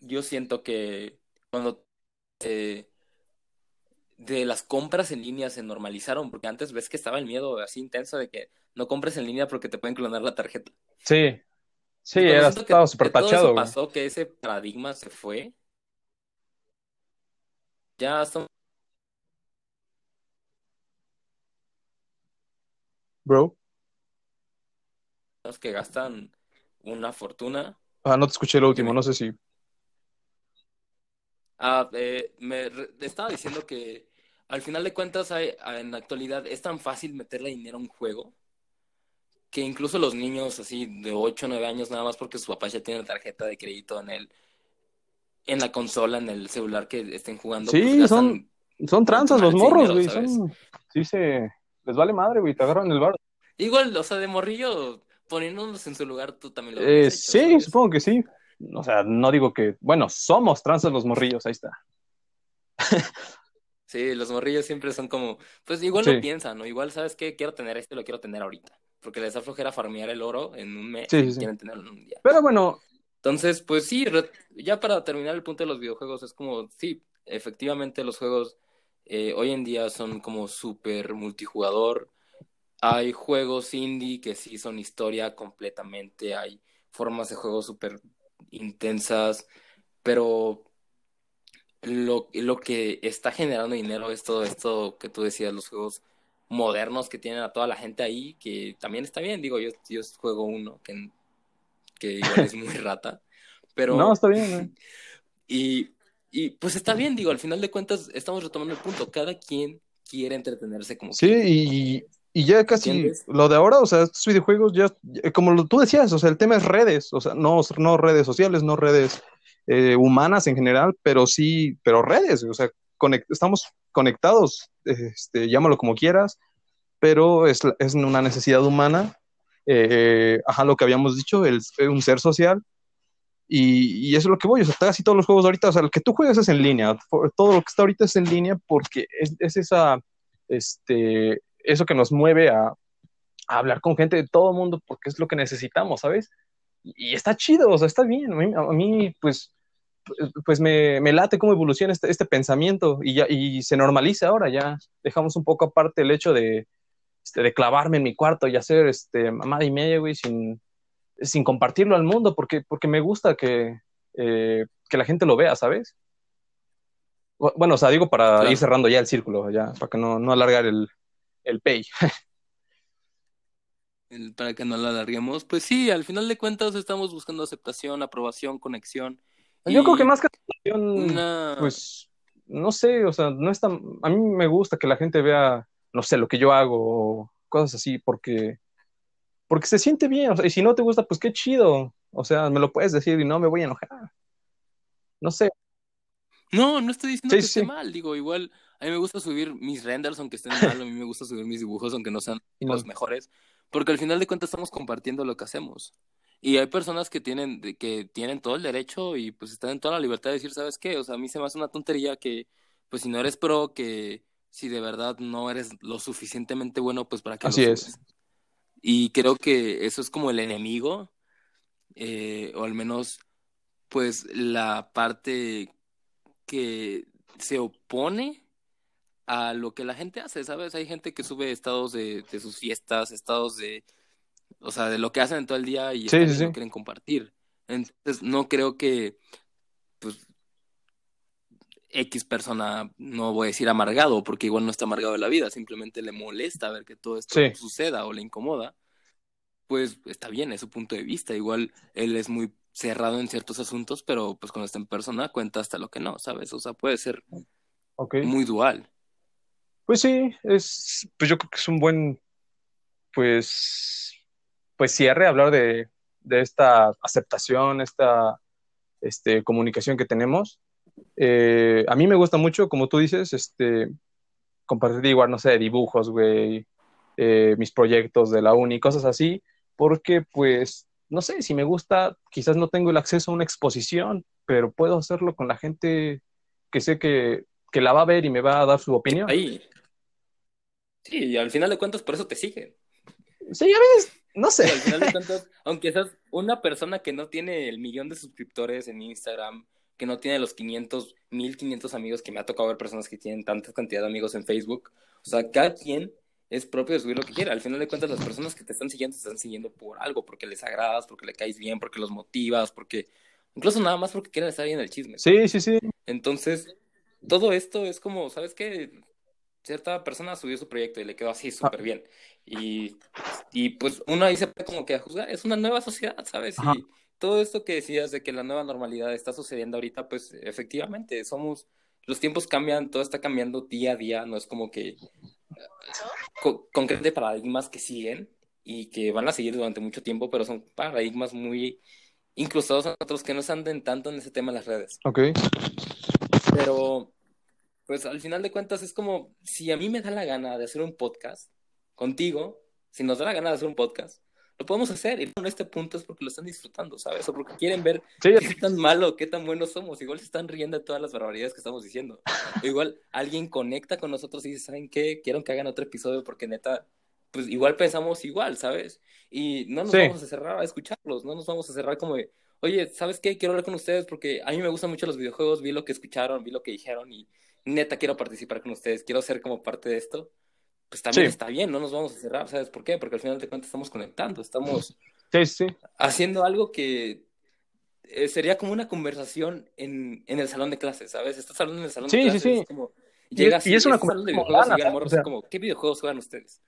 yo siento que cuando eh, de las compras en línea se normalizaron, porque antes ves que estaba el miedo así intenso de que no compres en línea porque te pueden clonar la tarjeta. sí, sí, era, estaba súper tachado, pasó, que ese paradigma se fue, ya son Bro. los que gastan una fortuna. Ah, no te escuché lo último, no sé si. Ah, eh, me re- estaba diciendo que al final de cuentas hay- en la actualidad es tan fácil meterle dinero a un juego que incluso los niños así de 8 o 9 años nada más porque su papá ya tiene tarjeta de crédito en el, en la consola, en el celular que estén jugando, pues Sí, son, gastan son tranzas los morros, güey. Son, sí se, les vale madre, güey, te agarran el bar. Igual, o sea, de morrillo, poniéndonos en su lugar, tú también lo Eh, hecho, sí, ¿sabes? supongo que sí. O sea, no digo que, bueno, somos tranzas los morrillos, ahí está. Sí, los morrillos siempre son como, pues igual no piensan, ¿no? Igual, ¿sabes qué? Quiero tener esto y lo quiero tener ahorita. Porque les da flojera farmear el oro en un mes sí, sí, y quieren tenerlo en un día. Pero bueno, Entonces, pues sí, ya para terminar el punto de los videojuegos, es como, sí, efectivamente los juegos eh, hoy en día son como súper multijugador. Hay juegos indie que sí son historia completamente, hay formas de juego súper intensas, pero lo, lo que está generando dinero es todo esto que tú decías, los juegos modernos que tienen a toda la gente ahí, que también está bien, digo, yo, yo juego uno que, que igual es muy rata, no, pero está bien, güey. y, y pues está bien, digo, al final de cuentas estamos retomando el punto, cada quien quiere entretenerse como Sí, quiere, y, y ya casi ¿entiendes? lo de ahora, o sea, estos videojuegos ya, ya- como lo, tú decías, o sea, el tema es redes, o sea, no, no redes sociales, no redes eh, humanas en general, pero sí, pero redes, o sea, conect- estamos conectados, este, llámalo como quieras, pero es, es una necesidad humana, eh, ajá, lo que habíamos dicho, el, un ser social, y, y eso es lo que voy, o sea, casi todos los juegos ahorita, o sea, el que tú juegas es en línea, todo lo que está ahorita es en línea porque es, es esa, este, eso que nos mueve a, a, hablar con gente de todo el mundo porque es lo que necesitamos, ¿sabes? Y, y está chido, o sea, está bien, a mí, a mí pues, pues me, me, late cómo evoluciona este, este pensamiento y, ya, y se normaliza ahora, ya dejamos un poco aparte el hecho de, este, de clavarme en mi cuarto y hacer este, mamada y media, güey, sin, sin compartirlo al mundo, porque, porque me gusta que, eh, que la gente lo vea, ¿sabes? Bueno, o sea, digo para Claro. ir cerrando ya el círculo, ya, para que no, no alargar el, el pay. El- para que no la alarguemos, pues sí, al final de cuentas estamos buscando aceptación, aprobación, conexión Yo creo que más que aceptación, una... pues, no sé, o sea, no es tan, a mí me gusta que la gente vea, no sé, lo que yo hago, o cosas así, porque, porque se siente bien, o sea, y si no te gusta, pues qué chido, o sea, me lo puedes decir y no me voy a enojar. No sé. No, no estoy diciendo Sí, que sí, esté mal, digo, igual a mí me gusta subir mis renders aunque estén mal, a mí me gusta subir mis dibujos aunque no sean los mejores, porque al final de cuentas estamos compartiendo lo que hacemos. Y hay personas que tienen, que tienen todo el derecho y pues están en toda la libertad de decir, ¿sabes qué? O sea, a mí se me hace una tontería que, pues si no eres pro, que si de verdad no eres lo suficientemente bueno, pues para qué lo Así es. Y creo que eso es como el enemigo, eh, o al menos, pues la parte que se opone a lo que la gente hace, ¿sabes? Hay gente que sube estados de, de sus fiestas, estados de, o sea, de lo que hacen en todo el día y Sí, lo quieren compartir. Entonces, no creo que, pues, X persona, no voy a decir amargado, porque igual no está amargado de la vida, simplemente le molesta ver que todo esto Sí. suceda o le incomoda, pues está bien, es su punto de vista. Igual él es muy cerrado en ciertos asuntos, pero pues cuando está en persona cuenta hasta lo que no, ¿sabes? O sea, puede ser muy dual. Pues sí, es, pues yo creo que es un buen, pues, pues cierre hablar de, de esta aceptación, esta, este, comunicación que tenemos. Eh, a mí me gusta mucho, como tú dices, este, compartir igual, no sé, dibujos, güey, eh, mis proyectos de la uni, cosas así, porque pues no sé, si me gusta, quizás no tengo el acceso a una exposición, pero puedo hacerlo con la gente que sé que, que la va a ver y me va a dar su opinión. Ahí. Sí, y al final de cuentas por eso te siguen. Sí, a veces, no sé. Al final de cuentas, aunque seas una persona que no tiene el millón de suscriptores en Instagram, que no tiene los 500, 1500 amigos, que me ha tocado ver personas que tienen tanta cantidad de amigos en Facebook, o sea, cada quien es propio de subir lo que quiera. Al final de cuentas, las personas que te están siguiendo te están siguiendo por algo, porque les agradas, porque le caes bien, porque los motivas, porque incluso nada más porque quieren estar bien en el chisme. Sí, sí, sí. Entonces, todo esto es como, ¿sabes qué? Cierta persona subió su proyecto y le quedó así súper bien. Y, y pues uno ahí se puede como que a juzgar. Es una nueva sociedad, ¿sabes? Ajá. Y todo esto que decías de que la nueva normalidad está sucediendo ahorita, pues efectivamente, somos, los tiempos cambian, todo está cambiando día a día, no es como que co concrete paradigmas que siguen y que van a seguir durante mucho tiempo, pero son paradigmas muy incrustados a nosotros que no se anden tanto en ese tema de las redes. Ok. Pero, pues al final de cuentas es como, si a mí me da la gana de hacer un podcast contigo, si nos da la gana de hacer un podcast, lo podemos hacer. Y en este punto es porque lo están disfrutando, ¿sabes? O porque quieren ver Sí, qué tan malo, qué tan buenos somos. Igual se están riendo de todas las barbaridades que estamos diciendo. Igual alguien conecta con nosotros y dice, ¿saben qué? Quiero que hagan otro episodio porque neta, pues igual pensamos igual, ¿sabes? Y no nos Sí. vamos a cerrar a escucharlos, no nos vamos a cerrar como de, oye, ¿sabes qué? Quiero hablar con ustedes porque a mí me gustan mucho los videojuegos, vi lo que escucharon, vi lo que dijeron y neta quiero participar con ustedes, quiero ser como parte de esto. Pues también Sí. está bien, no nos vamos a cerrar, ¿sabes por qué? Porque al final de cuentas estamos conectando, estamos Sí, sí, sí. haciendo algo que eh, sería como una conversación en, en el salón de clases, ¿sabes? Estás hablando en el salón Sí, de sí, clases, sí. es como, Y- llegas y es una salón de conversación videojuegos y mundana, llegan morros, o sea- como, ¿qué videojuegos juegan ustedes?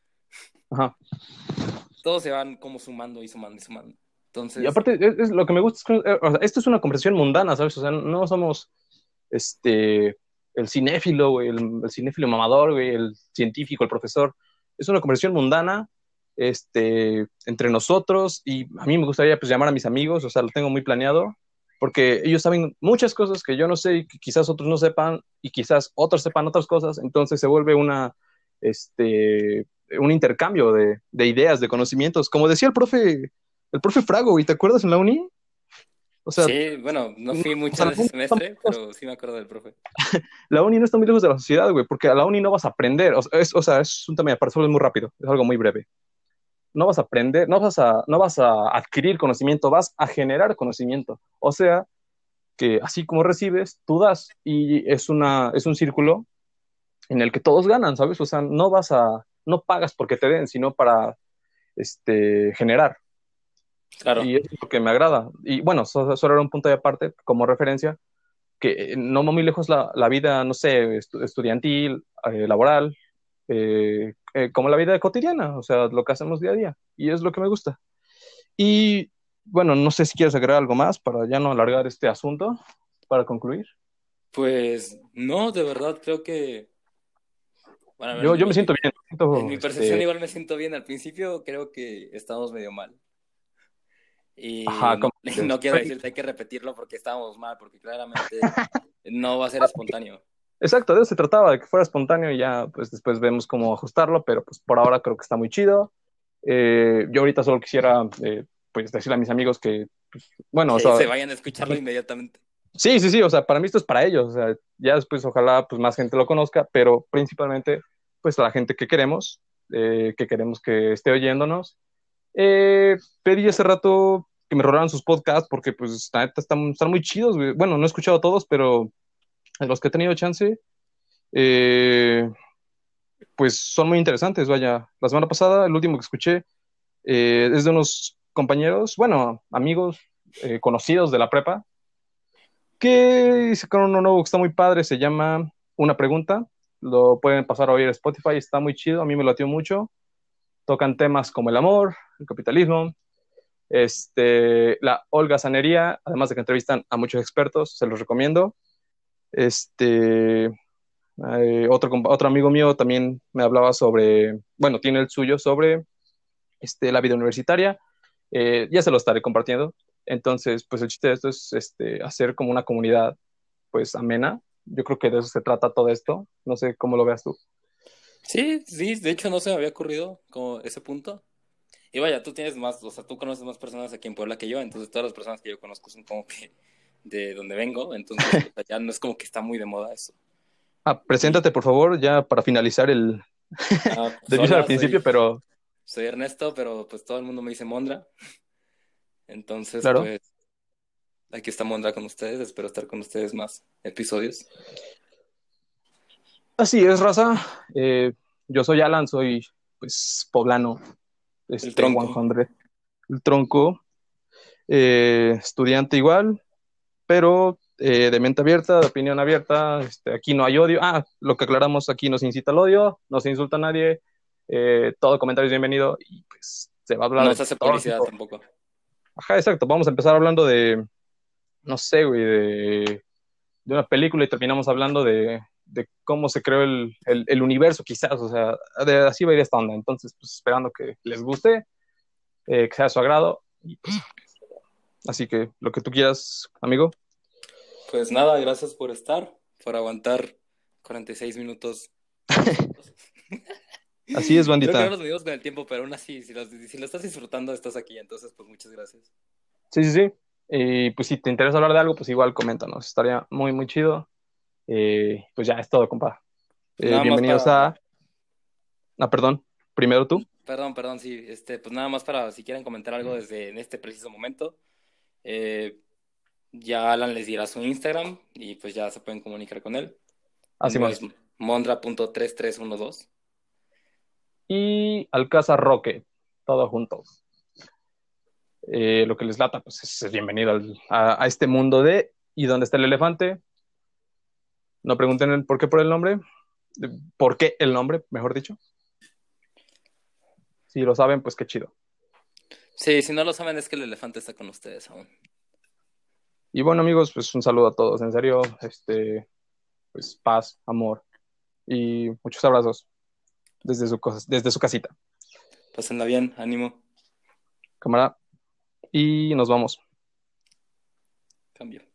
Ajá. Todos se van como sumando y sumando y sumando. Entonces, Y aparte, es, es lo que me gusta es que, eh, o sea, esto es una conversación mundana, ¿sabes? O sea, no somos este el cinéfilo, el, cinéfilo mamador, el científico, el profesor. Es una conversación mundana este, entre nosotros y a mí me gustaría pues llamar a mis amigos, o sea, lo tengo muy planeado, porque ellos saben muchas cosas que yo no sé y quizás otros no sepan y quizás otros sepan otras cosas, entonces se vuelve una, este, un intercambio de, de ideas, de conocimientos. Como decía el profe, el profe Frago, ¿y te acuerdas en la uni? O sea, sí, bueno, no fui mucho sea, en ese no- semestre, pero sí me acuerdo del profe. la uni no está muy lejos de la sociedad, güey, porque a la uni no vas a aprender. O sea, es, o sea, es un tema para es muy rápido, es algo muy breve. No vas a aprender, no vas a, no vas a adquirir conocimiento, vas a generar conocimiento. O sea, que así como recibes, tú das. Y es, una, es un círculo en el que todos ganan, ¿sabes? O sea, no vas a, no pagas porque te den, sino para este, generar. Claro. Y es lo que me agrada. Y bueno, solo, era un punto de aparte, como referencia, que no va muy lejos la, la vida, no sé, estu estudiantil, eh, laboral, eh, eh, como la vida cotidiana, o sea, lo que hacemos día a día. Y es lo que me gusta. Y bueno, no sé si quieres agregar algo más para ya no alargar este asunto, para concluir. Pues no, de verdad creo que... Bueno, Yo, yo me siento bien. siento, En mi percepción este, igual me siento bien. Al principio creo que estamos medio mal. Y Ajá, no, quiero decirte, hay que repetirlo porque estábamos mal, porque claramente no va a ser espontáneo. Exacto, de eso se trataba, de que fuera espontáneo y ya pues después vemos cómo ajustarlo, pero pues por ahora creo que está muy chido. Eh, yo ahorita solo quisiera eh, pues decirle a mis amigos que, pues, bueno, o Que sea, se vayan a escucharlo inmediatamente. sí, sí, sí, o sea, para mí esto es para ellos, o sea, ya después ojalá pues más gente lo conozca, pero principalmente pues la gente que queremos, eh, que queremos que esté oyéndonos. Eh, pedí hace rato que me rolaran sus podcasts porque pues están, están muy chidos. Bueno, no he escuchado todos, pero los que he tenido chance, eh, pues son muy interesantes, vaya. La semana pasada, el último que escuché, eh, es de unos compañeros, bueno, amigos, eh, conocidos de la prepa, que sacaron uno nuevo que está muy padre, se llama Una Pregunta. Lo pueden pasar a oír Spotify, está muy chido, a mí me latió mucho. Tocan temas como el amor, el capitalismo, este, la holgazanería, además de que entrevistan a muchos expertos, se los recomiendo. Este, eh, otro, otro amigo mío también me hablaba sobre, bueno, tiene el suyo sobre este, la vida universitaria. Eh, ya se lo estaré compartiendo. Entonces, pues el chiste de esto es este, hacer como una comunidad, pues amena. Yo creo que de eso se trata todo esto. No sé cómo lo veas tú. Sí, sí, de hecho no se me había ocurrido como ese punto. Y vaya, tú tienes más, o sea, tú conoces más personas aquí en Puebla que yo, entonces todas las personas que yo conozco son como que de donde vengo, entonces ya no es como que está muy de moda eso. Ah, preséntate, por favor, ya para finalizar el... Ah, pues, hola, al principio, soy- pero Soy Ernesto, pero pues todo el mundo me dice Mondra. Entonces, Claro. pues, aquí está Mondra con ustedes. Espero estar con ustedes más episodios. Así es, raza. Eh, yo soy Alan, soy pues poblano. Este, tronco. 100. El tronco. Eh, estudiante igual, pero eh, de mente abierta, de opinión abierta. Este, aquí no hay odio. Ah, lo que aclaramos aquí no se incita al odio, no se insulta a nadie. todo comentario es bienvenido y pues se va a hablar No se hace publicidad tipo. tampoco. Ajá, exacto. Vamos a empezar hablando de, no sé, güey, de, de una película y terminamos hablando de, de cómo se creó el, el, el universo, quizás. O sea, de, así va a ir esta onda. Entonces, pues esperando que les guste, eh, que sea de su agrado. Y, pues, así que lo que tú quieras, amigo. Pues nada, gracias por estar, por aguantar 46 minutos. Así es, Creo que no bandita. nos medimos con el tiempo, pero aún así, si lo, si lo estás disfrutando, estás aquí. Entonces, pues muchas gracias. Sí, sí, sí. Y pues si te interesa hablar de algo, pues igual coméntanos. Estaría muy, muy chido. Eh, pues ya es todo, compa. Eh, bienvenidos para- a... Ah, perdón. Primero tú. Perdón, perdón, sí, este, pues nada más para si quieren comentar algo desde en este preciso momento. eh, ya Alan les dirá su Instagram y pues ya se pueden comunicar con él. Así más. es mondra.3312. y Alcázar Roque, todo junto. Eh, lo que les lata, pues es, bienvenido al- a, a este mundo de ¿y dónde está el elefante? No pregunten el por qué por el nombre, por qué el nombre, mejor dicho. Si lo saben, pues qué chido. Sí, si no lo saben es que el elefante está con ustedes aún. Y bueno, amigos, pues un saludo a todos, en serio, este, pues paz, amor y muchos abrazos desde su, desde su casita, Pásenla bien, ánimo, cámara, y nos vamos. cambio.